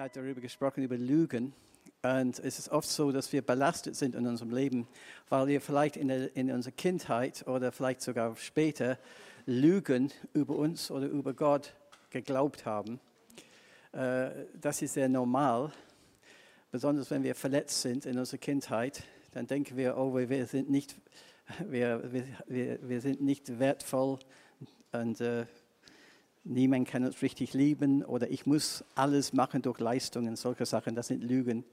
hat darüber gesprochen, über Lügen. Und es ist oft so, dass wir belastet sind in unserem Leben, weil wir vielleicht in, der, in unserer Kindheit oder vielleicht sogar später Lügen über uns oder über Gott geglaubt haben. Äh, das ist sehr normal, besonders wenn wir verletzt sind in unserer Kindheit. Dann denken wir, oh, wir sind nicht, wir, wir, wir sind nicht wertvoll und äh, niemand kann uns richtig lieben oder ich muss alles machen durch Leistungen, solche Sachen, das sind Lügen.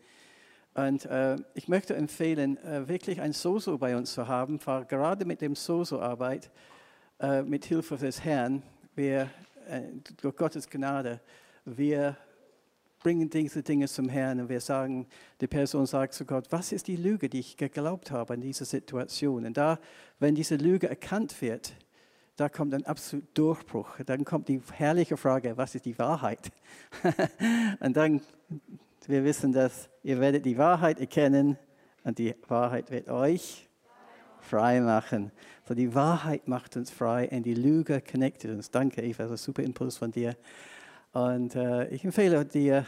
Und äh, ich möchte empfehlen, äh, wirklich ein Soso bei uns zu haben, weil gerade mit dem Soso-Arbeit, äh, mit Hilfe des Herrn, wir, äh, durch Gottes Gnade, wir bringen diese Dinge zum Herrn und wir sagen, die Person sagt zu Gott, was ist die Lüge, die ich geglaubt habe in dieser Situation? Und da, wenn diese Lüge erkannt wird, da kommt ein absoluter Durchbruch. Dann kommt die herrliche Frage, was ist die Wahrheit? und dann, wir wissen, dass ihr werdet die Wahrheit erkennen und die Wahrheit wird euch frei machen. So die Wahrheit macht uns frei und die Lüge connectet uns. Danke, Eva, das ist ein super Impuls von dir. Und äh, ich empfehle dir,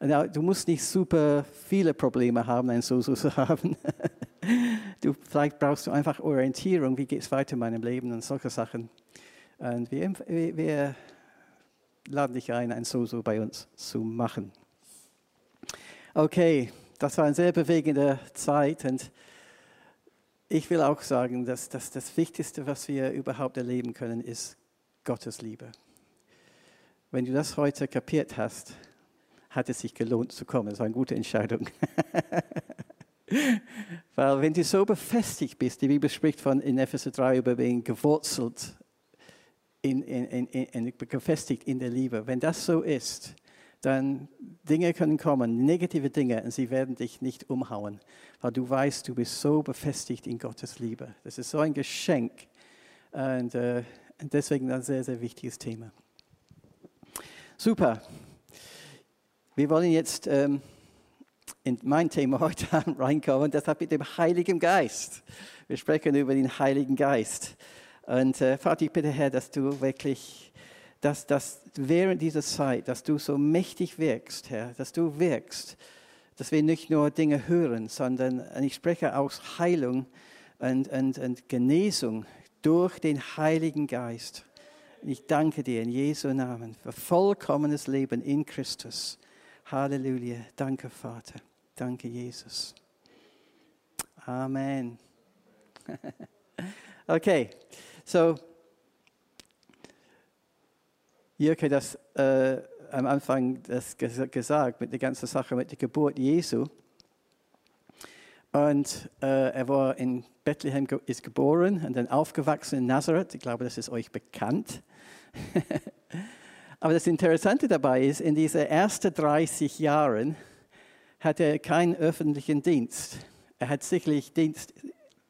du musst nicht super viele Probleme haben, ein Soso zu haben. Du, vielleicht brauchst du einfach Orientierung, wie geht es weiter in meinem Leben und solche Sachen. Und wir, wir laden dich ein, ein Soso bei uns zu machen. Okay, das war eine sehr bewegende Zeit und ich will auch sagen, dass, dass das Wichtigste, was wir überhaupt erleben können, ist Gottes Liebe. Wenn du das heute kapiert hast, hat es sich gelohnt zu kommen. Das war eine gute Entscheidung. Weil wenn du so befestigt bist, die Bibel spricht von in Epheser 3 über being gewurzelt, in, in, in, gefestigt in der Liebe. Wenn das so ist, dann Dinge können kommen, negative Dinge, und sie werden dich nicht umhauen, weil du weißt, du bist so befestigt in Gottes Liebe. Das ist so ein Geschenk und, äh, und deswegen ein sehr, sehr wichtiges Thema. Super. Wir wollen jetzt ähm, in mein Thema heute reinkommen, das hat mit dem Heiligen Geist. Wir sprechen über den Heiligen Geist. Und äh, Vater, ich bitte Herr, dass du wirklich, dass, dass während dieser Zeit, dass du so mächtig wirkst, Herr, dass du wirkst, dass wir nicht nur Dinge hören, sondern ich spreche aus Heilung und, und, und Genesung durch den Heiligen Geist. Ich danke dir in Jesu Namen für vollkommenes Leben in Christus. Halleluja. Danke, Vater. Danke, Jesus. Amen. okay, so, Jürke hat das äh, am Anfang das gesagt mit der ganzen Sache mit der Geburt Jesu. Und äh, er war in Bethlehem ist geboren und dann aufgewachsen in Nazareth. Ich glaube, das ist euch bekannt. Aber das Interessante dabei ist, in diesen ersten 30 Jahren hat er keinen öffentlichen Dienst. Er hat sicherlich Dienst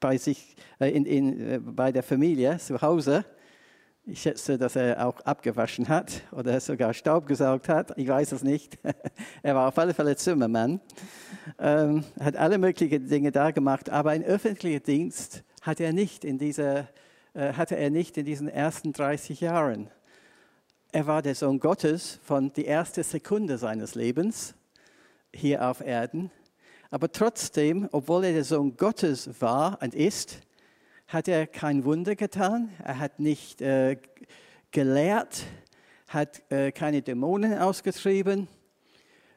bei sich, äh, in, in, äh, bei der Familie zu Hause. Ich schätze, dass er auch abgewaschen hat oder sogar Staub gesaugt hat. Ich weiß es nicht. er war auf alle Fälle Zimmermann. Ähm, hat alle möglichen Dinge da gemacht, aber ein öffentlicher Dienst hat er nicht in dieser, äh, hatte er nicht in diesen ersten 30 Jahren. Er war der Sohn Gottes von der ersten Sekunde seines Lebens hier auf Erden. Aber trotzdem, obwohl er der Sohn Gottes war und ist, hat er kein Wunder getan. Er hat nicht äh, gelehrt, hat äh, keine Dämonen ausgetrieben.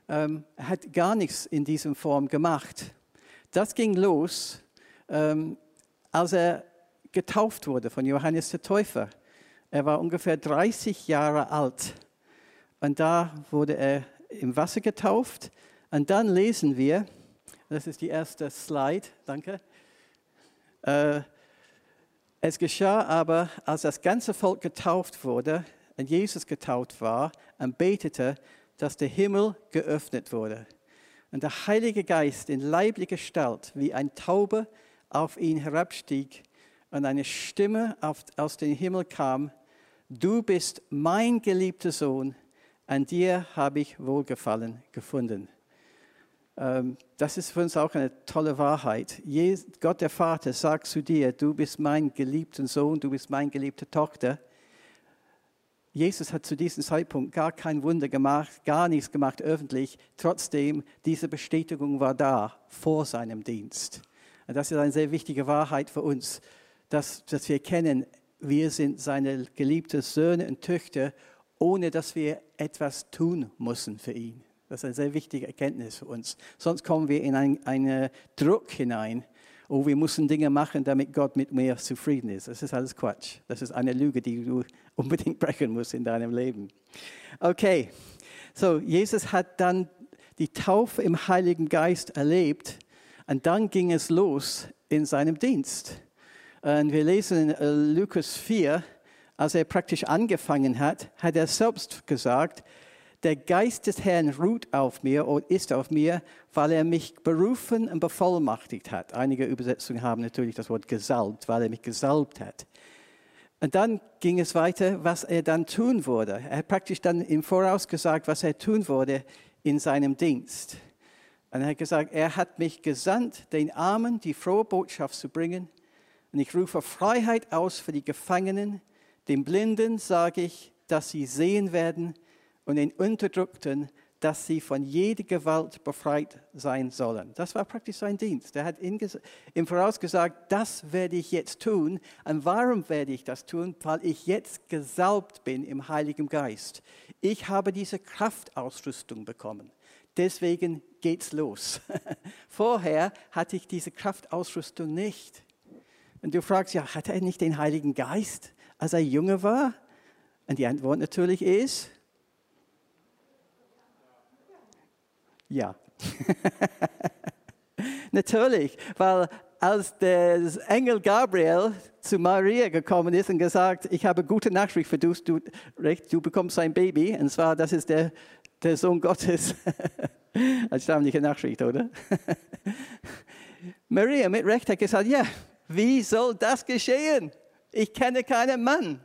Ähm, hat gar nichts in dieser Form gemacht. Das ging los, ähm, als er getauft wurde von Johannes der Täufer. Er war ungefähr 30 Jahre alt. Und da wurde er im Wasser getauft und dann lesen wir, das ist die erste Slide, danke. Äh, es geschah aber, als das ganze Volk getauft wurde und Jesus getauft war und betete, dass der Himmel geöffnet wurde. Und der Heilige Geist in leiblicher Gestalt wie ein Taube auf ihn herabstieg und eine Stimme aus dem Himmel kam, du bist mein geliebter Sohn, an dir habe ich Wohlgefallen gefunden. Ähm, das ist für uns auch eine tolle Wahrheit. Gott der Vater sagt zu dir, du bist mein geliebter Sohn, du bist meine geliebte Tochter. Jesus hat zu diesem Zeitpunkt gar kein Wunder gemacht, gar nichts gemacht öffentlich. Trotzdem, diese Bestätigung war da vor seinem Dienst. Und das ist eine sehr wichtige Wahrheit für uns, dass, dass wir kennen, wir sind seine geliebten Söhne und Töchter, ohne dass wir etwas tun müssen für ihn. Das ist eine sehr wichtige Erkenntnis für uns. Sonst kommen wir in einen, einen Druck hinein, oh, wir müssen Dinge machen, damit Gott mit mir zufrieden ist. Das ist alles Quatsch. Das ist eine Lüge, die du unbedingt brechen musst in deinem Leben. Okay, so Jesus hat dann die Taufe im Heiligen Geist erlebt und dann ging es los in seinem Dienst. Und wir lesen in äh, Lukas 4, als er praktisch angefangen hat, hat er selbst gesagt, der Geist des Herrn ruht auf mir und ist auf mir, weil er mich berufen und bevollmachtigt hat. Einige Übersetzungen haben natürlich das Wort gesalbt, weil er mich gesalbt hat. Und dann ging es weiter, was er dann tun würde. Er hat praktisch dann im Voraus gesagt, was er tun würde in seinem Dienst. Und er hat gesagt, er hat mich gesandt, den Armen die frohe Botschaft zu bringen. Und ich rufe Freiheit aus für die Gefangenen. Den Blinden sage ich, dass sie sehen werden und den Unterdrückten, dass sie von jeder Gewalt befreit sein sollen. Das war praktisch sein Dienst. Er hat im Voraus gesagt, das werde ich jetzt tun. Und warum werde ich das tun? Weil ich jetzt gesalbt bin im Heiligen Geist. Ich habe diese Kraftausrüstung bekommen. Deswegen geht's los. Vorher hatte ich diese Kraftausrüstung nicht. Und du fragst, ja, hatte er nicht den Heiligen Geist, als er jünger war? Und die Antwort natürlich ist, Ja. Natürlich, weil als der Engel Gabriel zu Maria gekommen ist und gesagt, ich habe gute Nachricht für dich, du, du bekommst ein Baby, und zwar, das ist der, der Sohn Gottes. Als stammliche Nachricht, oder? Maria mit Recht hat gesagt, ja, wie soll das geschehen? Ich kenne keinen Mann.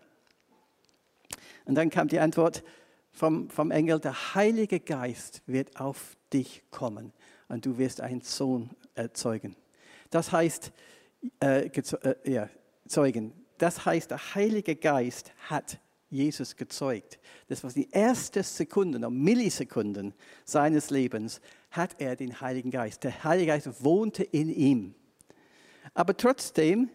Und dann kam die Antwort vom, vom Engel, der Heilige Geist wird auf dich kommen und du wirst einen Sohn erzeugen. Das heißt, äh, äh, ja, zeugen. Das heißt, der Heilige Geist hat Jesus gezeugt. Das war die erste Sekunde, noch Millisekunden seines Lebens, hat er den Heiligen Geist. Der Heilige Geist wohnte in ihm. Aber trotzdem,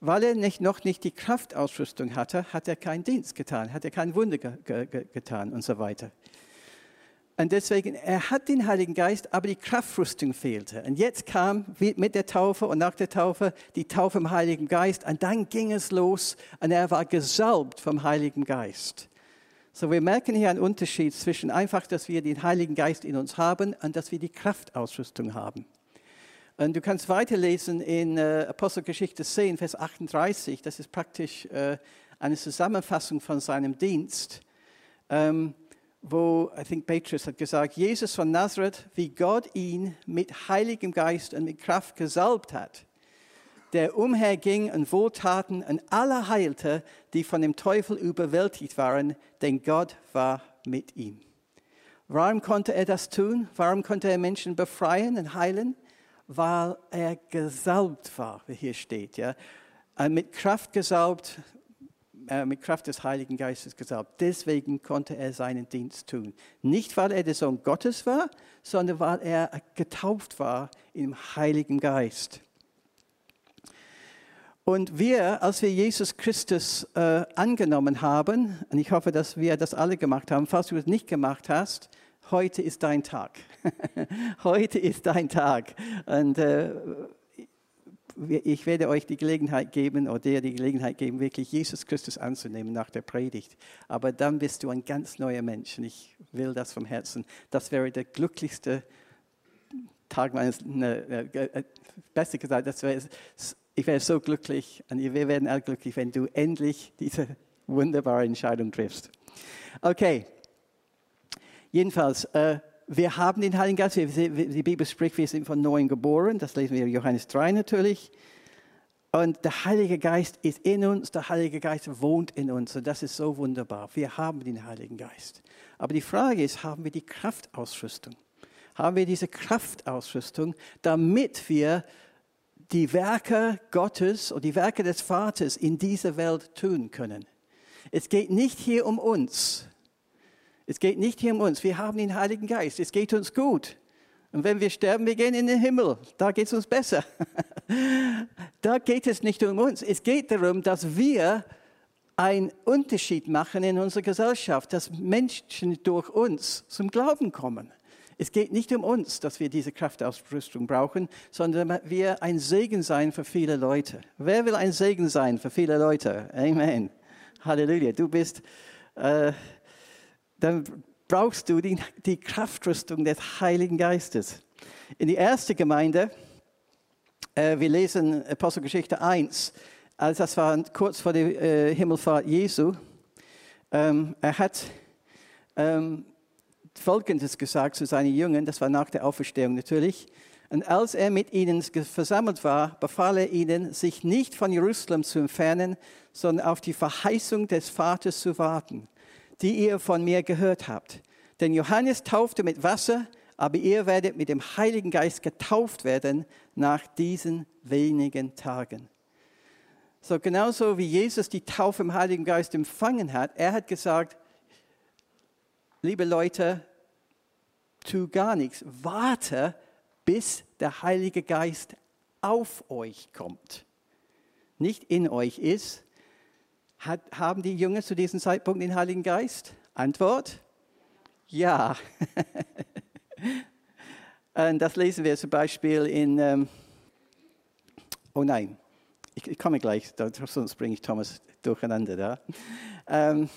weil er nicht, noch nicht die Kraftausrüstung hatte, hat er keinen Dienst getan, hat er kein Wunder ge ge getan und so weiter. Und deswegen, er hat den Heiligen Geist, aber die Kraftrüstung fehlte. Und jetzt kam mit der Taufe und nach der Taufe die Taufe im Heiligen Geist. Und dann ging es los und er war gesalbt vom Heiligen Geist. So, wir merken hier einen Unterschied zwischen einfach, dass wir den Heiligen Geist in uns haben und dass wir die Kraftausrüstung haben. Und du kannst weiterlesen in äh, Apostelgeschichte 10, Vers 38. Das ist praktisch äh, eine Zusammenfassung von seinem Dienst. Ähm, wo, I think Petrus hat gesagt, Jesus von Nazareth, wie Gott ihn mit Heiligem Geist und mit Kraft gesalbt hat, der umherging und Wohltaten an alle heilte, die von dem Teufel überwältigt waren, denn Gott war mit ihm. Warum konnte er das tun? Warum konnte er Menschen befreien und heilen? Weil er gesalbt war, wie hier steht. Ja? Mit Kraft gesalbt, äh, mit Kraft des Heiligen Geistes gesalbt. Deswegen konnte er seinen Dienst tun. Nicht, weil er der Sohn Gottes war, sondern weil er getauft war im Heiligen Geist. Und wir, als wir Jesus Christus äh, angenommen haben, und ich hoffe, dass wir das alle gemacht haben, falls du es nicht gemacht hast, heute ist dein Tag. heute ist dein Tag. Und äh, ich werde euch die Gelegenheit geben oder dir die Gelegenheit geben, wirklich Jesus Christus anzunehmen nach der Predigt. Aber dann bist du ein ganz neuer Mensch und ich will das vom Herzen. Das wäre der glücklichste Tag meines, ne, äh, besser gesagt, das wäre, ich wäre so glücklich und wir werden alle glücklich, wenn du endlich diese wunderbare Entscheidung triffst. Okay, jedenfalls, äh, wir haben den Heiligen Geist. Die Bibel spricht, wir sind von neuem geboren. Das lesen wir in Johannes 3 natürlich. Und der Heilige Geist ist in uns, der Heilige Geist wohnt in uns. Und das ist so wunderbar. Wir haben den Heiligen Geist. Aber die Frage ist, haben wir die Kraftausrüstung? Haben wir diese Kraftausrüstung, damit wir die Werke Gottes und die Werke des Vaters in dieser Welt tun können? Es geht nicht hier um uns. Es geht nicht hier um uns. Wir haben den Heiligen Geist. Es geht uns gut. Und wenn wir sterben, wir gehen in den Himmel. Da geht es uns besser. da geht es nicht um uns. Es geht darum, dass wir einen Unterschied machen in unserer Gesellschaft, dass Menschen durch uns zum Glauben kommen. Es geht nicht um uns, dass wir diese Kraftausrüstung brauchen, sondern wir ein Segen sein für viele Leute. Wer will ein Segen sein für viele Leute? Amen. Halleluja. Du bist, äh, dann brauchst du die, die Kraftrüstung des Heiligen Geistes. In die erste Gemeinde, äh, wir lesen Apostelgeschichte 1, also das war kurz vor der äh, Himmelfahrt Jesu. Ähm, er hat ähm, Folgendes gesagt zu seinen Jüngern, das war nach der Auferstehung natürlich. Und als er mit ihnen versammelt war, befahl er ihnen, sich nicht von Jerusalem zu entfernen, sondern auf die Verheißung des Vaters zu warten, die ihr von mir gehört habt. Denn Johannes taufte mit Wasser, aber ihr werdet mit dem Heiligen Geist getauft werden nach diesen wenigen Tagen. So genauso wie Jesus die Taufe im Heiligen Geist empfangen hat, er hat gesagt, liebe Leute, tu gar nichts, warte, bis der Heilige Geist auf euch kommt. Nicht in euch ist. Hat, haben die Jünger zu diesem Zeitpunkt den Heiligen Geist? Antwort? Ja. das lesen wir zum Beispiel in, ähm, oh nein, ich, ich komme gleich, sonst bringe ich Thomas durcheinander da. Ähm,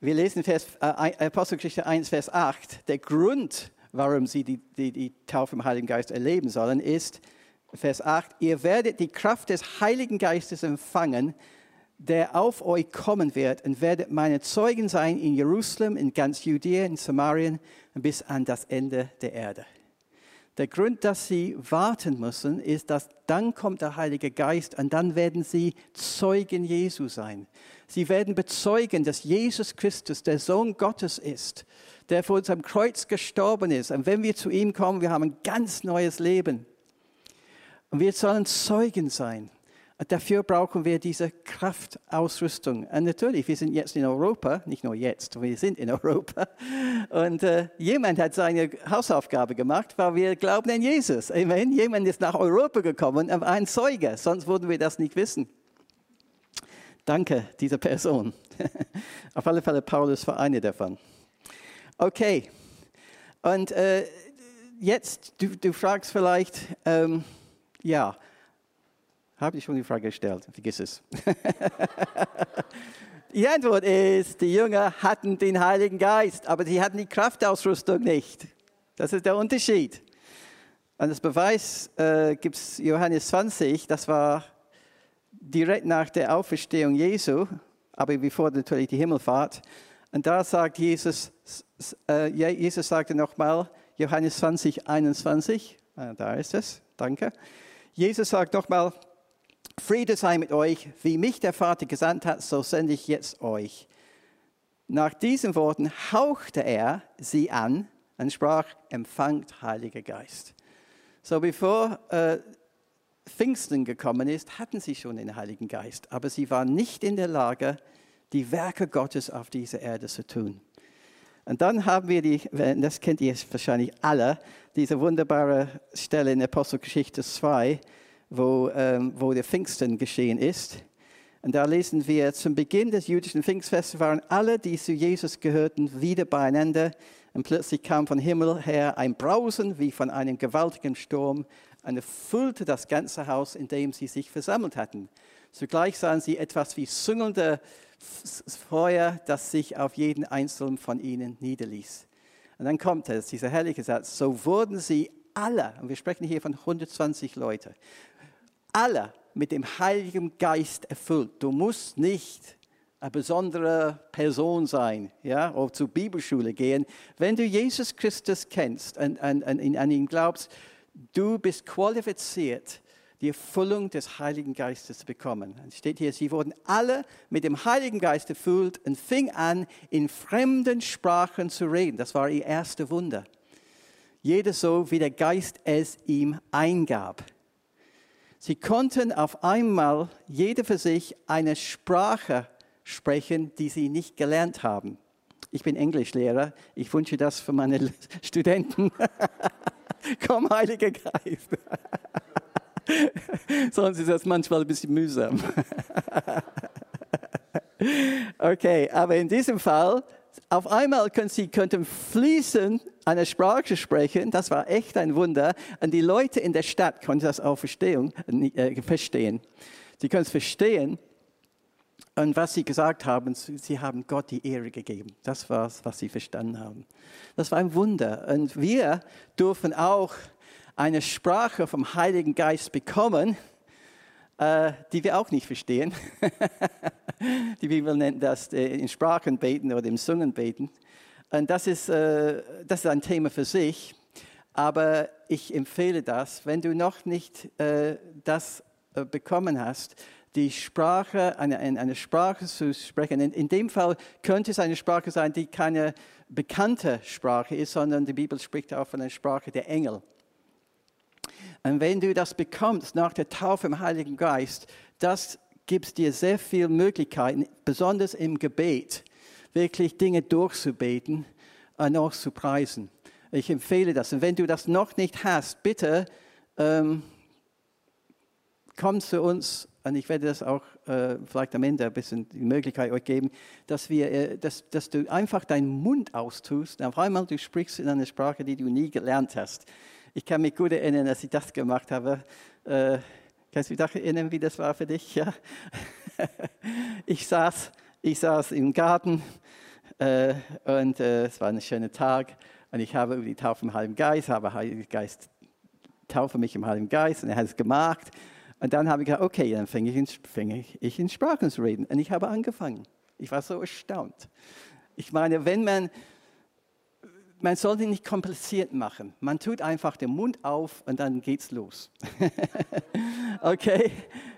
wir lesen Vers, äh, Apostelgeschichte 1, Vers 8. Der Grund, warum sie die, die, die Taufe im Heiligen Geist erleben sollen, ist, Vers 8, ihr werdet die Kraft des Heiligen Geistes empfangen, der auf euch kommen wird und werdet meine Zeugen sein in Jerusalem, in ganz Judäa, in Samarien und bis an das Ende der Erde. Der Grund, dass sie warten müssen, ist, dass dann kommt der Heilige Geist und dann werden sie Zeugen Jesu sein. Sie werden bezeugen, dass Jesus Christus der Sohn Gottes ist, der vor uns am Kreuz gestorben ist. Und wenn wir zu ihm kommen, wir haben ein ganz neues Leben. Und wir sollen Zeugen sein. Und dafür brauchen wir diese Kraftausrüstung. Und natürlich, wir sind jetzt in Europa, nicht nur jetzt, wir sind in Europa. Und äh, jemand hat seine Hausaufgabe gemacht, weil wir glauben an Jesus. Amen. Jemand ist nach Europa gekommen, aber ein Zeuge, sonst würden wir das nicht wissen. Danke, dieser Person. Auf alle Fälle, Paulus war eine davon. Okay. Und äh, jetzt, du, du, fragst vielleicht, ähm, ja, habe ich schon die Frage gestellt? Vergiss es. die Antwort ist, die Jünger hatten den Heiligen Geist, aber sie hatten die Kraftausrüstung nicht. Das ist der Unterschied. Und das Beweis äh, gibt es Johannes 20, das war direkt nach der Auferstehung Jesu, aber bevor natürlich die Himmelfahrt. Und da sagt Jesus, äh, Jesus sagte nochmal, Johannes 20, 21, äh, da ist es, danke. Jesus sagt nochmal, Friede sei mit euch, wie mich der Vater gesandt hat, so sende ich jetzt euch. Nach diesen Worten hauchte er sie an und sprach, empfangt Heiliger Geist. So bevor äh, Pfingsten gekommen ist, hatten sie schon den Heiligen Geist, aber sie waren nicht in der Lage, die Werke Gottes auf dieser Erde zu tun. Und dann haben wir die, das kennt ihr wahrscheinlich alle, diese wunderbare Stelle in Apostelgeschichte 2, wo, ähm, wo der Pfingsten geschehen ist. Und da lesen wir, zum Beginn des jüdischen Pfingstfestes waren alle, die zu Jesus gehörten, wieder beieinander. Und plötzlich kam von Himmel her ein Brausen wie von einem gewaltigen Sturm und erfüllte das ganze Haus, in dem sie sich versammelt hatten. Zugleich sahen sie etwas wie süngelnde Feuer, das sich auf jeden einzelnen von ihnen niederließ. Und dann kommt es, dieser herrliche Satz, so wurden sie alle, und wir sprechen hier von 120 Leuten, alle mit dem Heiligen Geist erfüllt. Du musst nicht eine besondere Person sein, ja, oder zur Bibelschule gehen. Wenn du Jesus Christus kennst und, und, und an ihn glaubst, du bist qualifiziert, die Erfüllung des Heiligen Geistes zu bekommen. Es steht hier, sie wurden alle mit dem Heiligen Geist erfüllt und fing an, in fremden Sprachen zu reden. Das war ihr erste Wunder. Jeder so, wie der Geist es ihm eingab. Sie konnten auf einmal jeder für sich eine Sprache sprechen, die sie nicht gelernt haben. Ich bin Englischlehrer. Ich wünsche das für meine Studenten. Komm, Heiliger Geist. Sonst ist das manchmal ein bisschen mühsam. okay, aber in diesem Fall, auf einmal können sie könnten fließend eine Sprache sprechen. Das war echt ein Wunder. Und die Leute in der Stadt konnten das auch verstehen. Äh, verstehen. Sie können es verstehen. Und was sie gesagt haben, sie haben Gott die Ehre gegeben. Das war es, was sie verstanden haben. Das war ein Wunder. Und wir dürfen auch eine Sprache vom Heiligen Geist bekommen, äh, die wir auch nicht verstehen. die Bibel nennt das äh, in Sprachen beten oder im Singen beten. Und das ist, äh, das ist ein Thema für sich. Aber ich empfehle das, wenn du noch nicht das bekommen hast, die Sprache, eine, eine Sprache zu sprechen. In, in dem Fall könnte es eine Sprache sein, die keine bekannte Sprache ist, sondern die Bibel spricht auch von einer Sprache der Engel. Und wenn du das bekommst nach der Taufe im Heiligen Geist, das gibt dir sehr viele Möglichkeiten, besonders im Gebet, wirklich Dinge durchzubeten und auch zu preisen. Ich empfehle das. Und wenn du das noch nicht hast, bitte ähm, komm zu uns und ich werde das auch äh, vielleicht am Ende ein bisschen die Möglichkeit euch geben, dass, wir, äh, dass, dass du einfach deinen Mund austust. Auf einmal du sprichst in einer Sprache, die du nie gelernt hast. Ich kann mich gut erinnern, als ich das gemacht habe. Äh, kannst du dich erinnern, wie das war für dich? Ja? ich, saß, ich saß im Garten äh, und äh, es war ein schöner Tag und ich habe über die Taufe im Heiligen Geist, habe Heiligen Geist, taufe mich im Heiligen Geist und er hat es gemacht. Und dann habe ich gesagt, okay, dann fange ich, fange ich in Sprachen zu reden. Und ich habe angefangen. Ich war so erstaunt. Ich meine, wenn man, man sollte nicht kompliziert machen. Man tut einfach den Mund auf und dann geht's los. okay.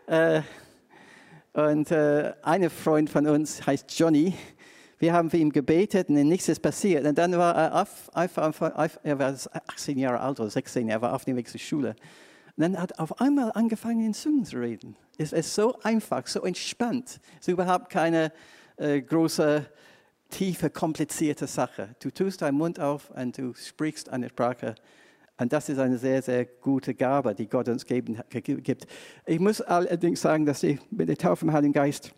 Äh, und äh, ein Freund von uns heißt Johnny. Wir haben für ihn gebetet und nichts ist passiert. Und dann war er, auf, auf, auf, er war 18 Jahre alt oder 16, er war auf dem Weg zur Schule. Und dann hat auf einmal angefangen, in Zungen zu reden. Es ist so einfach, so entspannt. Es ist überhaupt keine äh, große, tiefe, komplizierte Sache. Du tust deinen Mund auf und du sprichst eine Sprache. Und das ist eine sehr, sehr gute Gabe, die Gott uns geben, gibt. Ich muss allerdings sagen, dass ich mit der Taufe im Heiligen Geist,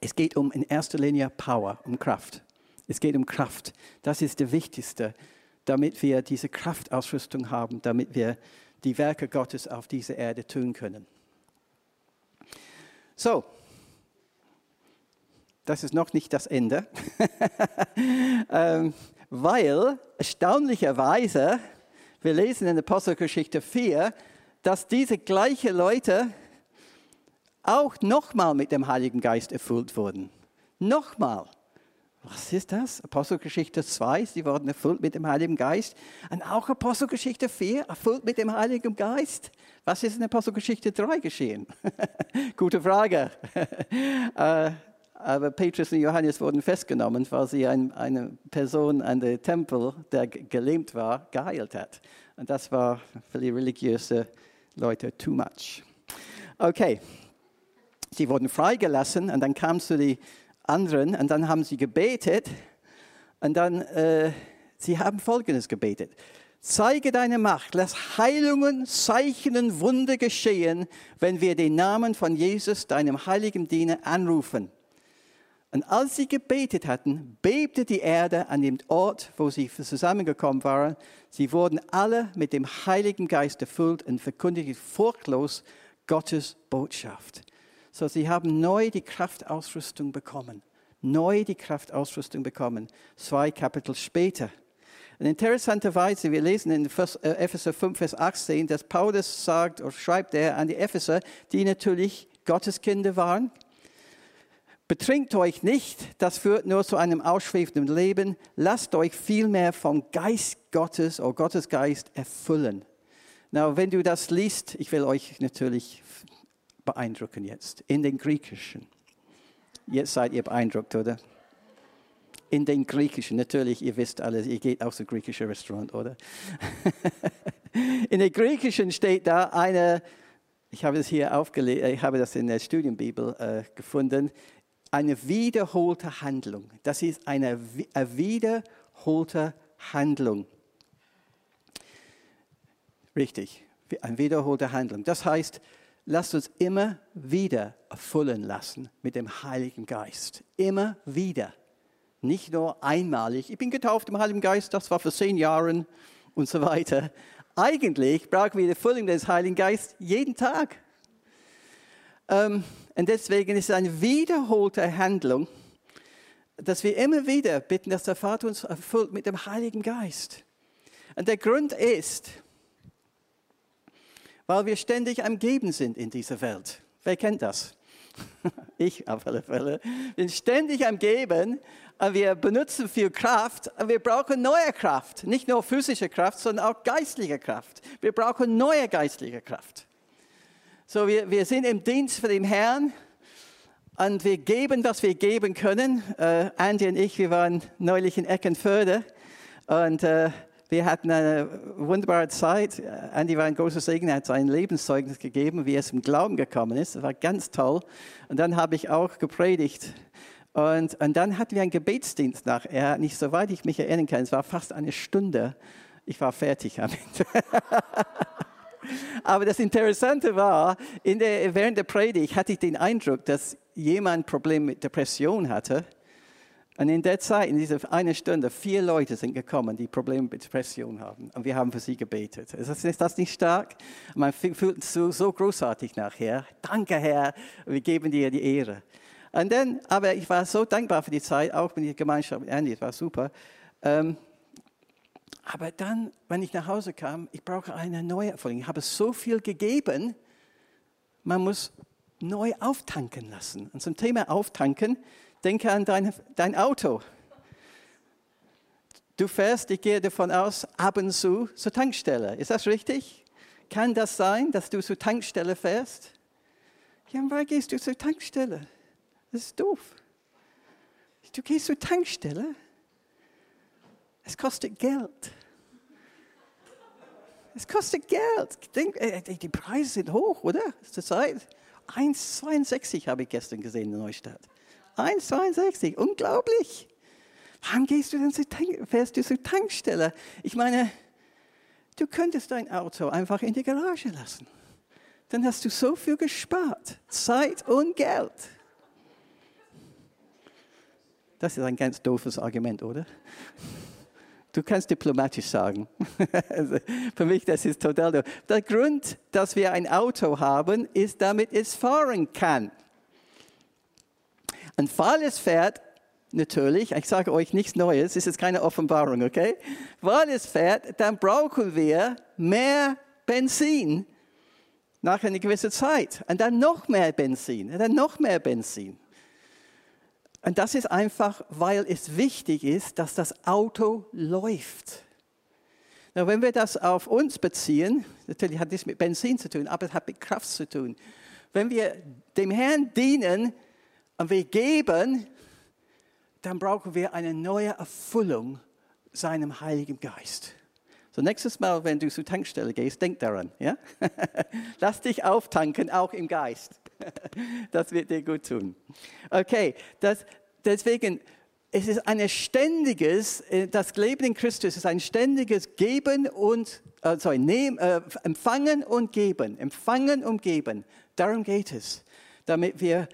es geht um in erster Linie Power, um Kraft. Es geht um Kraft. Das ist der Wichtigste, damit wir diese Kraftausrüstung haben, damit wir die Werke Gottes auf dieser Erde tun können. So, das ist noch nicht das Ende, ähm, weil erstaunlicherweise, wir lesen in Apostelgeschichte 4, dass diese gleichen Leute auch nochmal mit dem Heiligen Geist erfüllt wurden. Nochmal. Was ist das? Apostelgeschichte 2, sie wurden erfüllt mit dem Heiligen Geist. Und auch Apostelgeschichte 4, erfüllt mit dem Heiligen Geist. Was ist in Apostelgeschichte 3 geschehen? Gute Frage. Äh, aber Petrus und Johannes wurden festgenommen, weil sie ein, eine Person an der Tempel, der gelähmt war, geheilt hat. Und das war für die religiösen Leute too much. Okay, sie wurden freigelassen und dann kam zu die anderen und dann haben sie gebetet und dann, äh, sie haben Folgendes gebetet. Zeige deine Macht, lass Heilungen, Zeichen und Wunder geschehen, wenn wir den Namen von Jesus, deinem heiligen Diener, anrufen. Und als sie gebetet hatten, bebte die Erde an dem Ort, wo sie zusammengekommen waren. Sie wurden alle mit dem Heiligen Geist erfüllt und verkündigten furchtlos Gottes Botschaft. So, sie haben neu die Kraftausrüstung bekommen. Neu die Kraftausrüstung bekommen. Zwei Kapitel später. Und interessanterweise, wir lesen in äh, Epheser 5, Vers 18, dass Paulus sagt oder schreibt er an die Epheser, die natürlich Gotteskinder waren. Betrinkt euch nicht, das führt nur zu einem ausschweifenden Leben. Lasst euch vielmehr vom Geist Gottes oder Gottes Geist erfüllen. Na, wenn du das liest, ich will euch natürlich beeindrucken jetzt. In den Griechischen. Jetzt seid ihr beeindruckt, oder? In den Griechischen, natürlich, ihr wisst alles, ihr geht auch zum griechischen Restaurant, oder? In den Griechischen steht da eine ich habe das hier aufgelegt, ich habe das in der Studienbibel äh, gefunden, eine wiederholte Handlung. Das ist eine, eine wiederholte Handlung. Richtig, eine wiederholte Handlung. Das heißt, lasst uns immer wieder erfüllen lassen mit dem Heiligen Geist. Immer wieder. Nicht nur einmalig. Ich bin getauft im Heiligen Geist, das war vor zehn Jahren und so weiter. Eigentlich brauchen wir die Erfüllung des Heiligen Geistes jeden Tag. Ähm, und deswegen ist es eine wiederholte Handlung, dass wir immer wieder bitten, dass der Vater uns erfüllt mit dem Heiligen Geist. Und der Grund ist, weil wir ständig am Geben sind in dieser Welt. Wer kennt das? Ich auf alle Fälle. Wir sind ständig am Geben wir benutzen viel Kraft wir brauchen neue Kraft. Nicht nur physische Kraft, sondern auch geistliche Kraft. Wir brauchen neue geistliche Kraft. So, wir, wir sind im Dienst für den Herrn und wir geben, was wir geben können. Äh, Andy und ich, wir waren neulich in Eckenförde und äh, wir hatten eine wunderbare Zeit. Andy war ein großer Segen, er hat sein Lebenszeugnis gegeben, wie es im Glauben gekommen ist. Das war ganz toll. Und dann habe ich auch gepredigt. Und, und dann hatten wir einen Gebetsdienst nachher. Nicht soweit ich mich erinnern kann, es war fast eine Stunde. Ich war fertig damit. Aber das Interessante war, der, während der Predigt hatte ich den Eindruck, dass jemand ein Problem mit Depression hatte. Und in der Zeit, in dieser eine Stunde, vier Leute sind gekommen, die Probleme mit Depression haben. Und wir haben für sie gebetet. Ist das, ist das nicht stark? Man fühlt sich so, so großartig nachher. Danke, Herr. Wir geben dir die Ehre. Und dann, aber ich war so dankbar für die Zeit, auch mit der Gemeinschaft mit Andy. Es war super. Ähm, aber dann, wenn ich nach Hause kam, ich brauche eine neue Erfüllung. Ich habe so viel gegeben, man muss neu auftanken lassen. Und zum Thema Auftanken, Denke an dein, dein Auto. Du fährst, ich gehe davon aus, ab und zu zur Tankstelle. Ist das richtig? Kann das sein, dass du zur Tankstelle fährst? Ja, wann gehst du zur Tankstelle? Das ist doof. Du gehst zur Tankstelle. Es kostet Geld. Es kostet Geld. Äh, die Preise sind hoch, oder? Zur Zeit. 1,62 habe ich gestern gesehen in Neustadt. 1,62, unglaublich. Warum gehst du denn zur Tank fährst du zur Tankstelle? Ich meine, du könntest dein Auto einfach in die Garage lassen. Dann hast du so viel gespart, Zeit und Geld. Das ist ein ganz doofes Argument, oder? Du kannst diplomatisch sagen. Also, für mich, das ist total. Der Grund, dass wir ein Auto haben, ist, damit es fahren kann. Und weil es fährt, natürlich, ich sage euch nichts Neues, es ist keine Offenbarung, okay? Weil es fährt, dann brauchen wir mehr Benzin nach einer gewissen Zeit. Und dann noch mehr Benzin, und dann noch mehr Benzin. Und das ist einfach, weil es wichtig ist, dass das Auto läuft. Na, wenn wir das auf uns beziehen, natürlich hat das mit Benzin zu tun, aber es hat mit Kraft zu tun. Wenn wir dem Herrn dienen, und wir geben, dann brauchen wir eine neue Erfüllung seinem Heiligen Geist. So nächstes Mal, wenn du zur Tankstelle gehst, denk daran, ja? Lass dich auftanken, auch im Geist. das wird dir gut tun. Okay, das, deswegen, es ist ein ständiges, äh, das Leben in Christus ist ein ständiges Geben und, äh, sorry, nehmen, äh, empfangen und geben, empfangen und geben. Darum geht es, damit wir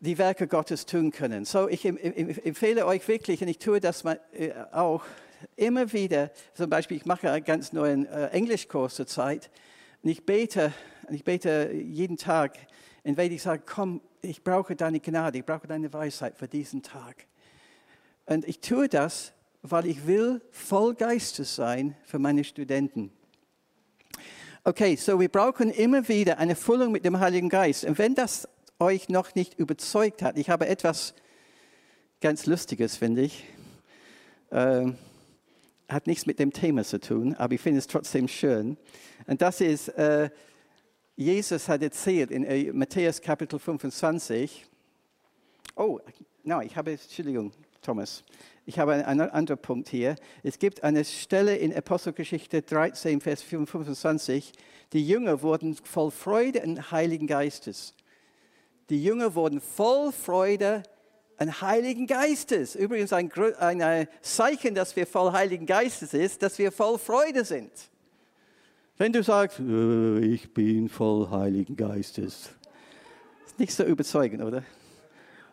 die Werke Gottes tun können. So, ich empfehle euch wirklich, und ich tue das äh, auch immer wieder, zum Beispiel, ich mache einen ganz neuen äh, Englischkurs zur Zeit, und ich bete, ich bete jeden Tag, und wenn ich sage, komm, ich brauche deine Gnade, ich brauche deine Weisheit für diesen Tag. Und ich tue das, weil ich will voll Geistes sein für meine Studenten. Okay, so wir brauchen immer wieder eine Füllung mit dem Heiligen Geist. Und wenn das euch noch nicht überzeugt hat, ich habe etwas ganz Lustiges, finde ich. Äh, hat nichts mit dem Thema zu tun, aber ich finde es trotzdem schön. Und das ist, äh, Jesus hat erzählt in äh, Matthäus Kapitel 25. Oh, nein, ich habe, Entschuldigung, Thomas. ich habe einen anderen Punkt hier. Es gibt eine Stelle in Apostelgeschichte 13, Vers 25. Die Jünger wurden voll Freude und Heiligen Geistes. Die Jünger wurden voll Freude und Heiligen Geistes. Übrigens ein, ein Zeichen, dass wir voll Heiligen Geistes ist, dass wir voll Freude sind. Wenn du sagst, äh, ich bin voll Heiligen Geistes, ist nicht so überzeugend, oder?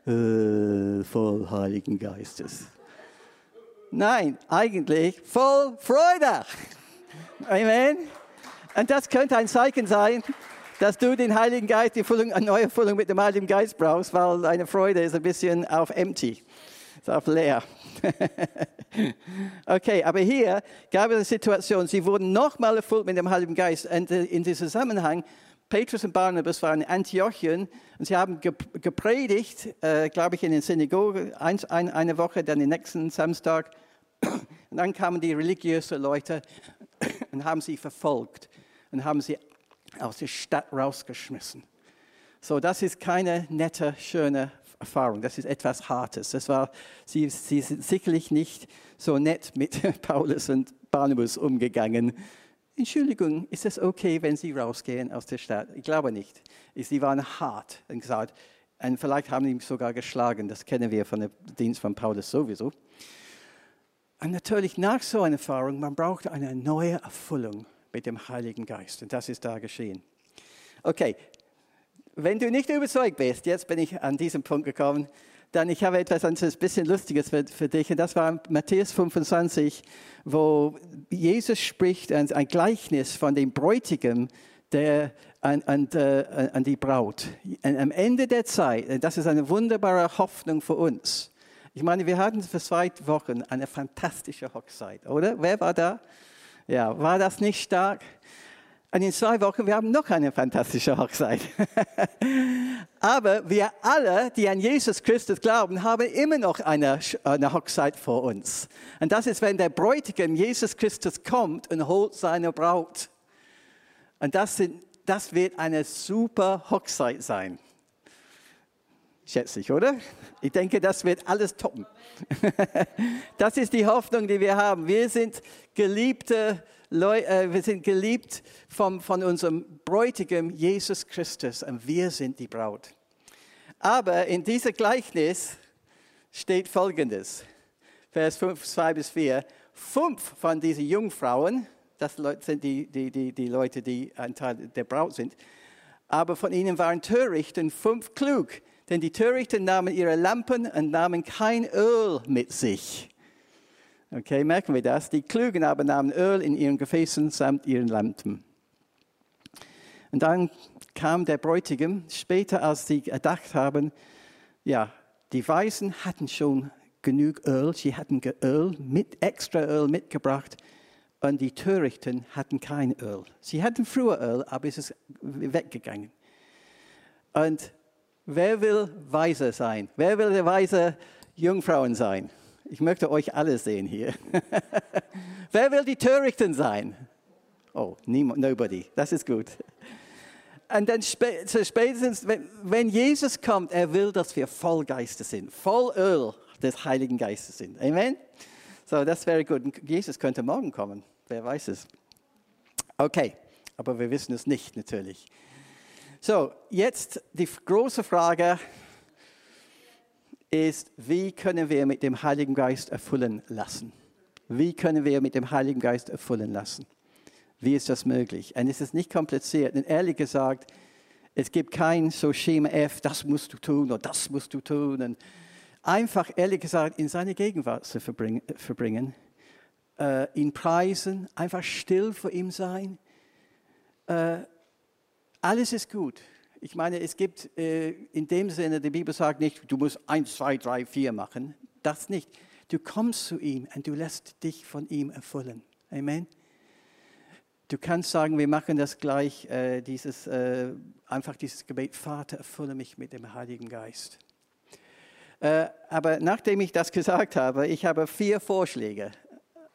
Äh, voll Heiligen Geistes. Nein, eigentlich voll Freude. Amen. Und das könnte ein Zeichen sein, dass du den Heiligen Geist, die Füllung, eine neue Füllung mit dem Heiligen Geist brauchst, weil deine Freude ist ein bisschen auf empty, ist auf leer. okay, aber hier gab es eine Situation, sie wurden nochmal erfüllt mit dem Heiligen Geist. Und äh, in diesem Zusammenhang, Petrus und Barnabas waren in Antiochien und sie haben gepredigt, äh, glaube ich, in der Synagoge, eins, ein, eine Woche, dann den nächsten Samstag. Und dann kamen die religiösen Leute und haben sie verfolgt und haben sie aus der Stadt rausgeschmissen. So, das ist keine nette, schöne Erfahrung. Das ist etwas Hartes. Das war, sie, sie sind sicherlich nicht so nett mit Paulus und Barnabas umgegangen. Entschuldigung, ist es okay, wenn Sie rausgehen aus der Stadt? Ich glaube nicht. Sie waren hart und gesagt, und vielleicht haben sie ihn sogar geschlagen. Das kennen wir von dem Dienst von Paulus sowieso. Und natürlich nach so einer Erfahrung, man braucht eine neue Erfüllung mit dem Heiligen Geist. Und das ist da geschehen. Okay, wenn du nicht überzeugt bist, jetzt bin ich an diesem Punkt gekommen, dann ich habe etwas ein bisschen Lustiges für, für, dich. Und das war Matthäus 25, wo Jesus spricht ein, ein Gleichnis von dem Bräutigam, der an, an, äh, an die Braut. Und am Ende der Zeit, das ist eine wunderbare Hoffnung für uns. Ich meine, wir hatten für zwei Wochen eine fantastische Hochzeit, oder? Wer war da? Ja, war das nicht stark? Und in zwei Wochen, wir haben noch eine fantastische Hochzeit. Aber wir alle, die an Jesus Christus glauben, haben immer noch eine, eine Hochzeit vor uns. Und das ist, wenn der Bräutigam Jesus Christus kommt und holt seine Braut. Und das, sind, das wird eine super Hochzeit sein. Schätze ich, oder? Ich denke, das wird alles toppen. Das ist die Hoffnung, die wir haben. Wir sind geliebte Leute, äh, wir sind geliebt vom, von unserem Bräutigam Jesus Christus und wir sind die Braut. Aber in diesem Gleichnis steht Folgendes, Vers 5, 2 bis 4. Fünf von diesen Jungfrauen, das sind die, die, die, die Leute, die ein Teil der Braut sind, aber von ihnen waren töricht und fünf klug. Denn die Törichten nahmen ihre Lampen und nahmen kein Öl mit sich. Okay, merken wir das? Die Klugen aber nahmen Öl in ihren Gefäßen samt ihren Lampen. Und dann kam der Bräutigam, später als sie gedacht haben, ja, die Weisen hatten schon genug Öl, sie hatten Öl mit, extra Öl mitgebracht und die Törichten hatten kein Öl. Sie hatten früher Öl, aber es ist weggegangen. Und Wer will weise sein? Wer will der weise Jungfrauen sein? Ich möchte euch alle sehen hier. Wer will die Törichten sein? Oh, niemand, nobody. Das ist gut. Und dann spätestens, wenn Jesus kommt, er will, dass wir voll Geistes sind, voll Öl des Heiligen Geistes sind. Amen? So, das wäre gut. Jesus könnte morgen kommen. Wer weiß es? Okay, aber wir wissen es nicht natürlich. So, jetzt die große Frage ist, wie können wir mit dem Heiligen Geist erfüllen lassen? Wie können wir mit dem Heiligen Geist erfüllen lassen? Wie ist das möglich? Und es ist nicht kompliziert. Und ehrlich gesagt, es gibt kein so Schema F, das musst du tun oder das musst du tun. Und einfach, ehrlich gesagt, in seine Gegenwart zu verbringen, verbringen äh, ihn preisen, einfach still vor ihm sein, äh, alles ist gut. Ich meine, es gibt äh, in dem Sinne, die Bibel sagt nicht, du musst eins, zwei, drei, vier machen. Das nicht. Du kommst zu ihm und du lässt dich von ihm erfüllen. Amen. Du kannst sagen, wir machen das gleich, äh, dieses, äh, einfach dieses Gebet, Vater, erfülle mich mit dem Heiligen Geist. Äh, aber nachdem ich das gesagt habe, ich habe vier Vorschläge.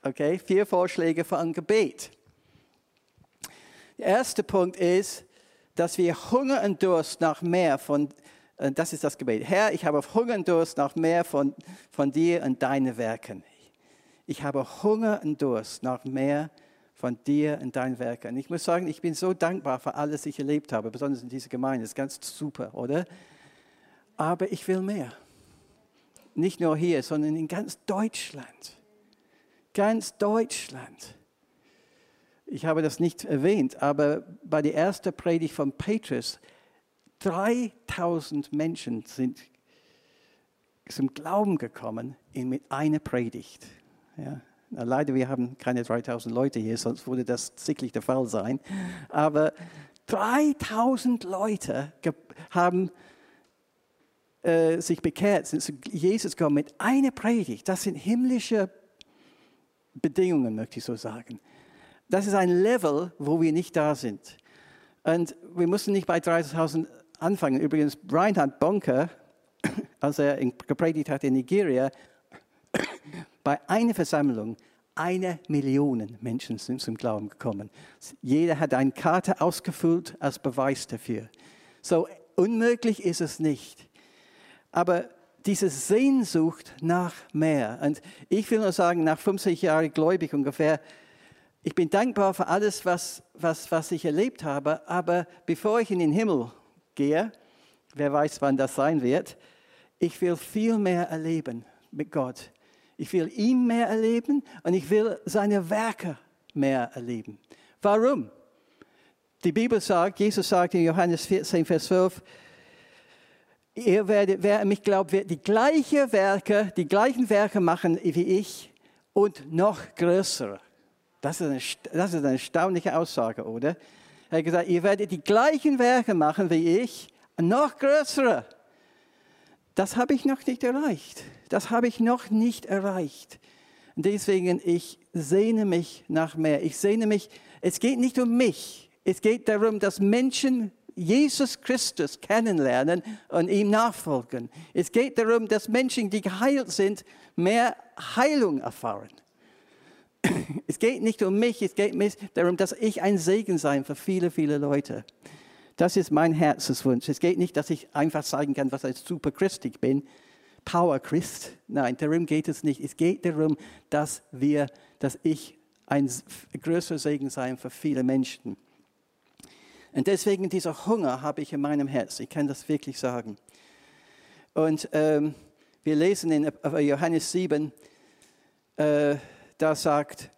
Okay, vier Vorschläge für ein Gebet. Der erste Punkt ist, dass wir Hunger und Durst nach mehr von Und das ist das Gebet. Herr, ich habe Hunger und Durst nach mehr von, von dir und deinen Werken. Ich habe Hunger und Durst nach mehr von dir und deinen Werken. Ich muss sagen, ich bin so dankbar für alles, was ich erlebt habe, besonders in dieser Gemeinde. Das ist ganz super, oder? Aber ich will mehr. Nicht nur hier, sondern in ganz Deutschland. Ganz Deutschland. Ich habe das nicht erwähnt, aber bei der ersten Predigt von Petrus, 3000 Menschen sind zum Glauben gekommen mit einer Predigt. Ja. Leider, wir haben keine 3000 Leute hier, sonst würde das sicherlich der Fall sein. Aber 3000 Leute haben äh, sich bekehrt, sind zu Jesus gekommen mit einer Predigt. Das sind himmlische Bedingungen, möchte ich so sagen. Das ist ein Level, wo wir nicht da sind. Und wir müssen nicht bei 3000 anfangen. Übrigens, Reinhard Bonker, als er gepredigt hat in Nigeria, bei einer Versammlung eine Million Menschen sind zum Glauben gekommen. Jeder hat eine Karte ausgefüllt als Beweis dafür. So unmöglich ist es nicht. Aber diese Sehnsucht nach mehr. Und ich will nur sagen, nach 50 Jahren gläubig ungefähr, ich bin dankbar für alles, was, was, was ich erlebt habe. Aber bevor ich in den Himmel gehe, wer weiß, wann das sein wird, ich will viel mehr erleben mit Gott. Ich will ihn mehr erleben und ich will seine Werke mehr erleben. Warum? Die Bibel sagt, Jesus sagt in Johannes 14, Vers 12, ihr werdet, wer an mich glaubt, wird die gleichen Werke, die gleichen Werke machen wie ich und noch größere. Das ist eine, das ist eine erstaunliche Aussage, oder? Er hat gesagt, ihr werdet die gleichen Werke machen wie ich, noch größere. Das habe ich noch nicht erreicht. Das habe ich noch nicht erreicht. Und deswegen, ich sehne mich nach mehr. Ich sehne mich, es geht nicht um mich. Es geht darum, dass Menschen Jesus Christus kennenlernen und ihm nachfolgen. Es geht darum, dass Menschen, die geheilt sind, mehr Heilung erfahren. Es geht nicht um mich, es geht darum, dass ich ein Segen sein für viele, viele Leute. Das ist mein Herzenswunsch. Es geht nicht, dass ich einfach sagen kann, was ein super Christ ich bin, Power Christ. Nein, darum geht es nicht. Es geht darum, dass wir, dass ich ein größerer Segen sein für viele Menschen. Und deswegen dieser Hunger habe ich in meinem Herz. Ich kann das wirklich sagen. Und ähm, wir lesen in Johannes 7, äh, da sagt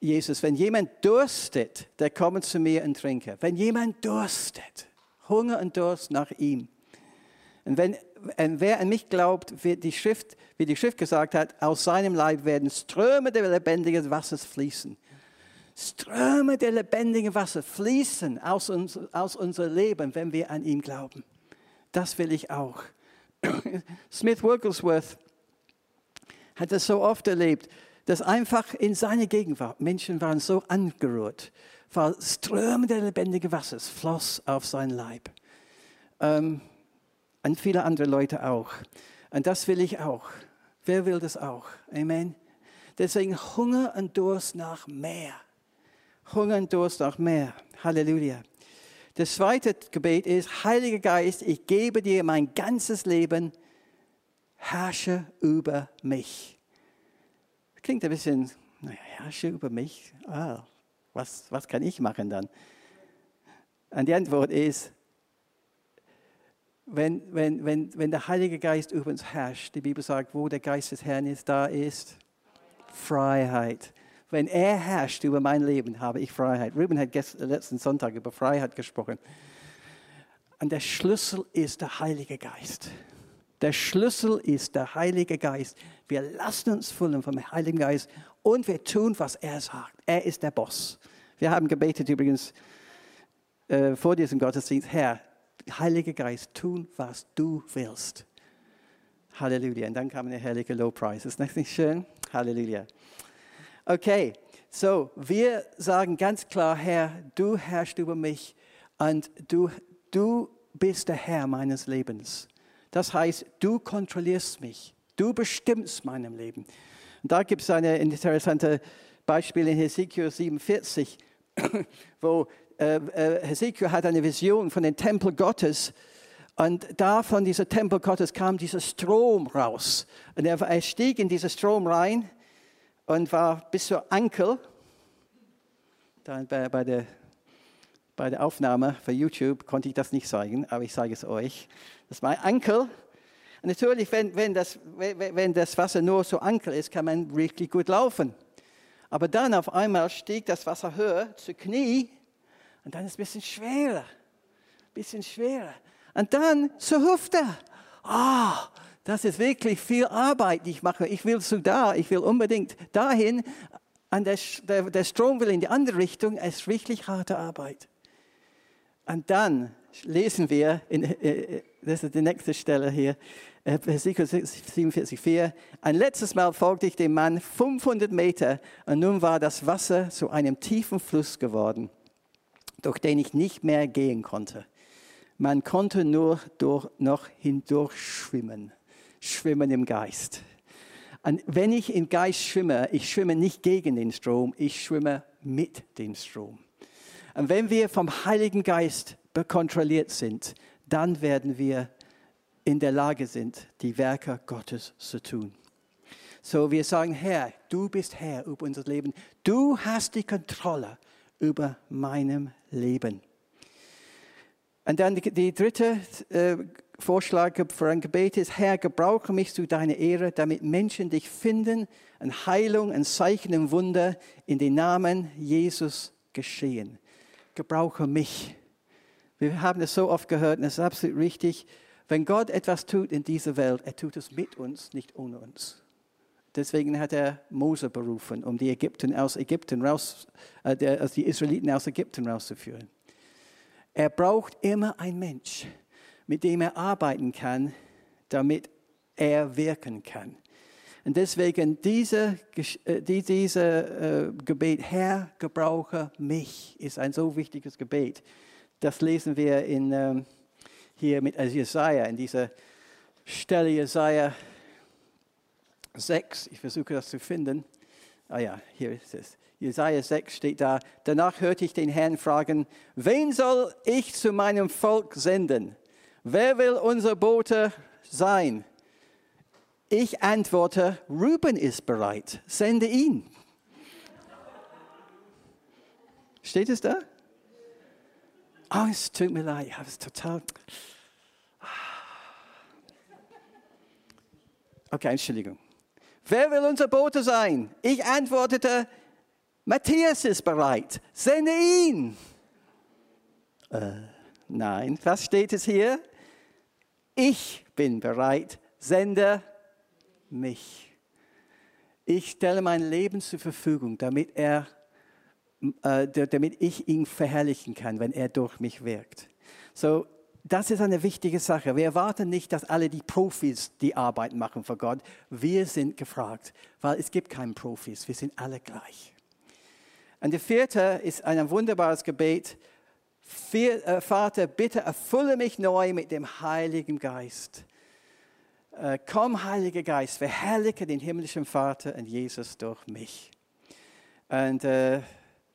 Jesus, wenn jemand durstet, der komme zu mir und trinke. Wenn jemand durstet, Hunger und Durst nach ihm. Und wenn und wer an mich glaubt, wird die Schrift, wie die Schrift gesagt hat, aus seinem Leib werden Ströme der lebendigen Wassers fließen. Ströme der lebendigen Wasser fließen aus, uns, aus unser Leben, wenn wir an ihn glauben. Das will ich auch. Smith Wigglesworth hat es so oft erlebt, dass einfach in seiner Gegenwart Menschen waren so angerührt, weil Ströme der lebendigen Wassers floss auf sein Leib. Ähm, und viele andere Leute auch. Und das will ich auch. Wer will das auch? Amen. Deswegen Hunger und Durst nach mehr. Hunger und Durst nach mehr. Halleluja. Das zweite Gebet ist, Heiliger Geist, ich gebe dir mein ganzes Leben, herrsche über mich. Klingt ein bisschen, naja, herrsche über mich. Ah, was, was kann ich machen dann? Und die Antwort ist, wenn, wenn, wenn, wenn der Heilige Geist über uns herrscht, die Bibel sagt, wo der Geist des Herrn ist, da ist Freiheit. Wenn er herrscht über mein Leben, habe ich Freiheit. Ruben hat gestern, letzten Sonntag über Freiheit gesprochen. Und der Schlüssel ist der Heilige Geist. Der Schlüssel ist der Heilige Geist. Wir lassen uns füllen vom Heiligen Geist und wir tun, was er sagt. Er ist der Boss. Wir haben gebetet übrigens äh, vor diesem Gottesdienst, Herr, Heiliger Geist, tun, was du willst. Halleluja. Und dann kam der herrliche Lowpreis. Ist das nicht schön? Halleluja. Okay, so, wir sagen ganz klar, Herr, du herrschst über mich und du, du bist der Herr meines Lebens. Das heißt, du kontrollierst mich. Du bestimmst meinem Leben. Und da gibt es ein interessantes Beispiel in Hesekiel 47, wo äh, äh, Hesekiel hat eine Vision von dem Tempel Gottes Und da von diesem Tempel Gottes kam dieser Strom raus. Und er, er stieg in diesen Strom rein und war bis zur Ankel. Da bei, bei, der, bei der Aufnahme für YouTube konnte ich das nicht zeigen, aber ich sage es euch. Das war Ankel. Und natürlich, wenn, wenn, das, wenn das Wasser nur so Ankel ist, kann man wirklich gut laufen. Aber dann auf einmal stieg das Wasser höher zu Knie und dann ist es ein bisschen schwerer. Ein bisschen schwerer. Und dann zur Hüfte. Oh, das ist wirklich viel Arbeit, die ich mache. Ich will zu da, ich will unbedingt dahin. Und der, der, der Strom will in die andere Richtung. Es ist wirklich harte Arbeit. Und dann lesen wir, in, äh, äh, das ist die nächste Stelle hier, Hesekiel 47, 4. Ein letztes Mal folgte ich dem Mann 500 Meter und nun war das Wasser zu einem tiefen Fluss geworden, durch den ich nicht mehr gehen konnte. Man konnte nur durch, noch hindurch schwimmen, schwimmen im Geist. Und wenn ich im Geist schwimme, ich schwimme nicht gegen den Strom, ich schwimme mit dem Strom. Und wenn wir vom Heiligen Geist kontrolliert sind, dann werden wir in der Lage sind, die Werke Gottes zu tun. So, wir sagen, Herr, du bist Herr über unser Leben. Du hast die Kontrolle über meinem Leben. Und dann die, die dritte äh, Vorschlag für ein Gebet ist, Herr, gebrauche mich zu deiner Ehre, damit Menschen dich finden, eine Heilung, ein Zeichen, ein Wunder in den Namen Jesus geschehen. Gebrauche mich. Wir haben es so oft gehört und es ist absolut richtig. Wenn Gott etwas tut in dieser Welt, er tut es mit uns, nicht ohne uns. Deswegen hat er Mose berufen, um die Ägypten aus Ägypten raus, äh, der, also die Israeliten aus Ägypten rauszuführen. Er braucht immer einen Mensch, mit dem er arbeiten kann, damit er wirken kann. Und deswegen diese, äh, diese äh, Gebet, Herr, gebrauche mich, ist ein so wichtiges Gebet. Das lesen wir in ähm, hier mit Jesaja, in dieser Stelle Jesaja 6. Ich versuche das zu finden. Ah ja, hier ist es. Jesaja 6 steht da. Danach hörte ich den Herrn fragen: Wen soll ich zu meinem Volk senden? Wer will unser Bote sein? Ich antworte: Ruben ist bereit. Sende ihn. Steht es da? Oh, es tut mir leid, ich habe es total. Okay, Entschuldigung. Wer will unser Bote sein? Ich antwortete, Matthias ist bereit. Sende ihn. Äh, nein, was steht es hier? Ich bin bereit. Sende mich. Ich stelle mein Leben zur Verfügung, damit, er, äh, damit ich ihn verherrlichen kann, wenn er durch mich wirkt. So, das ist eine wichtige Sache. Wir erwarten nicht, dass alle die Profis die Arbeit machen für Gott. Wir sind gefragt, weil es gibt keinen Profis. Wir sind alle gleich. Und der vierte ist ein wunderbares Gebet. Äh, Vater, bitte erfülle mich neu mit dem Heiligen Geist. Äh, komm, Heiliger Geist, verherrliche den himmlischen Vater und Jesus durch mich. Und äh,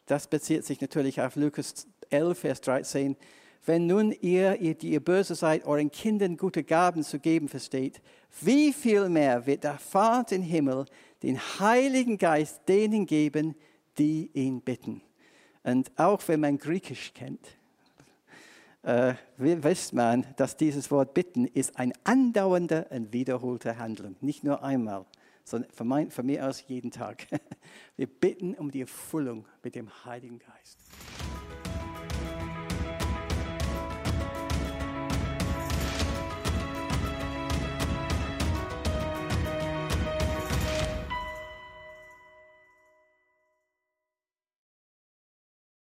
das bezieht sich natürlich auf Lukas 11, Vers 13. Wenn nun ihr, die ihr böse seid, euren Kindern gute Gaben zu geben versteht, wie viel mehr wird der Vater im Himmel den Heiligen Geist denen geben, die ihn bitten. Und auch wenn man Griechisch kennt, äh, weiß man, dass dieses Wort bitten ist eine andauernde und wiederholte Handlung. Nicht nur einmal, sondern von, mein, von mir aus jeden Tag. Wir bitten um die Erfüllung mit dem Heiligen Geist.